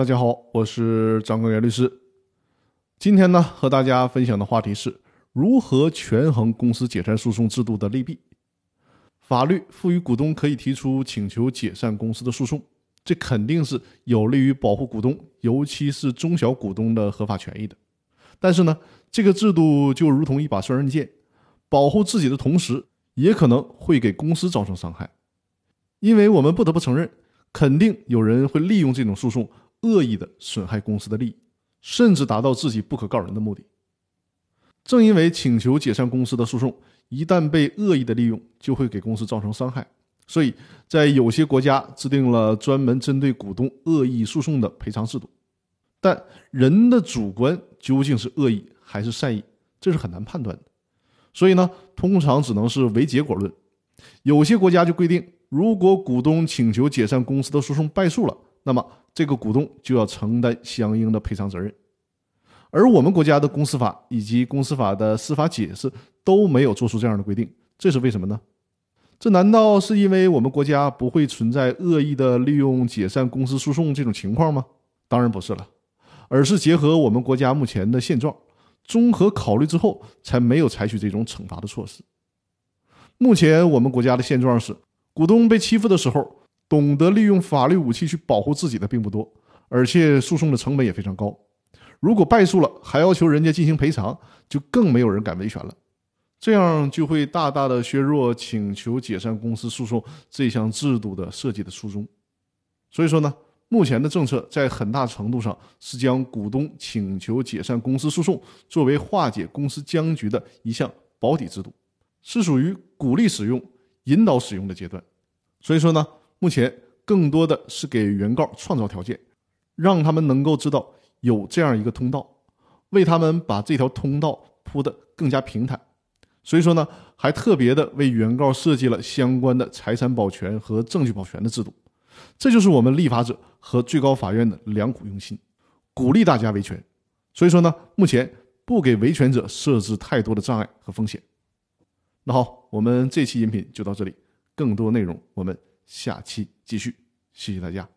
大家好，我是张根源律师。今天呢，和大家分享的话题是如何权衡公司解散诉讼制度的利弊。法律赋予股东可以提出请求解散公司的诉讼，这肯定是有利于保护股东，尤其是中小股东的合法权益的。但是呢，这个制度就如同一把双刃剑，保护自己的同时，也可能会给公司造成伤害。因为我们不得不承认，肯定有人会利用这种诉讼。恶意的损害公司的利益，甚至达到自己不可告人的目的。正因为请求解散公司的诉讼一旦被恶意的利用，就会给公司造成伤害，所以在有些国家制定了专门针对股东恶意诉讼的赔偿制度。但人的主观究竟是恶意还是善意，这是很难判断的。所以呢，通常只能是唯结果论。有些国家就规定，如果股东请求解散公司的诉讼败诉了，那么。这个股东就要承担相应的赔偿责任，而我们国家的公司法以及公司法的司法解释都没有做出这样的规定，这是为什么呢？这难道是因为我们国家不会存在恶意的利用解散公司诉讼这种情况吗？当然不是了，而是结合我们国家目前的现状，综合考虑之后，才没有采取这种惩罚的措施。目前我们国家的现状是，股东被欺负的时候。懂得利用法律武器去保护自己的并不多，而且诉讼的成本也非常高。如果败诉了，还要求人家进行赔偿，就更没有人敢维权了。这样就会大大的削弱请求解散公司诉讼这项制度的设计的初衷。所以说呢，目前的政策在很大程度上是将股东请求解散公司诉讼作为化解公司僵局的一项保底制度，是属于鼓励使用、引导使用的阶段。所以说呢。目前更多的是给原告创造条件，让他们能够知道有这样一个通道，为他们把这条通道铺得更加平坦。所以说呢，还特别的为原告设计了相关的财产保全和证据保全的制度。这就是我们立法者和最高法院的良苦用心，鼓励大家维权。所以说呢，目前不给维权者设置太多的障碍和风险。那好，我们这期音频就到这里，更多内容我们。下期继续，谢谢大家。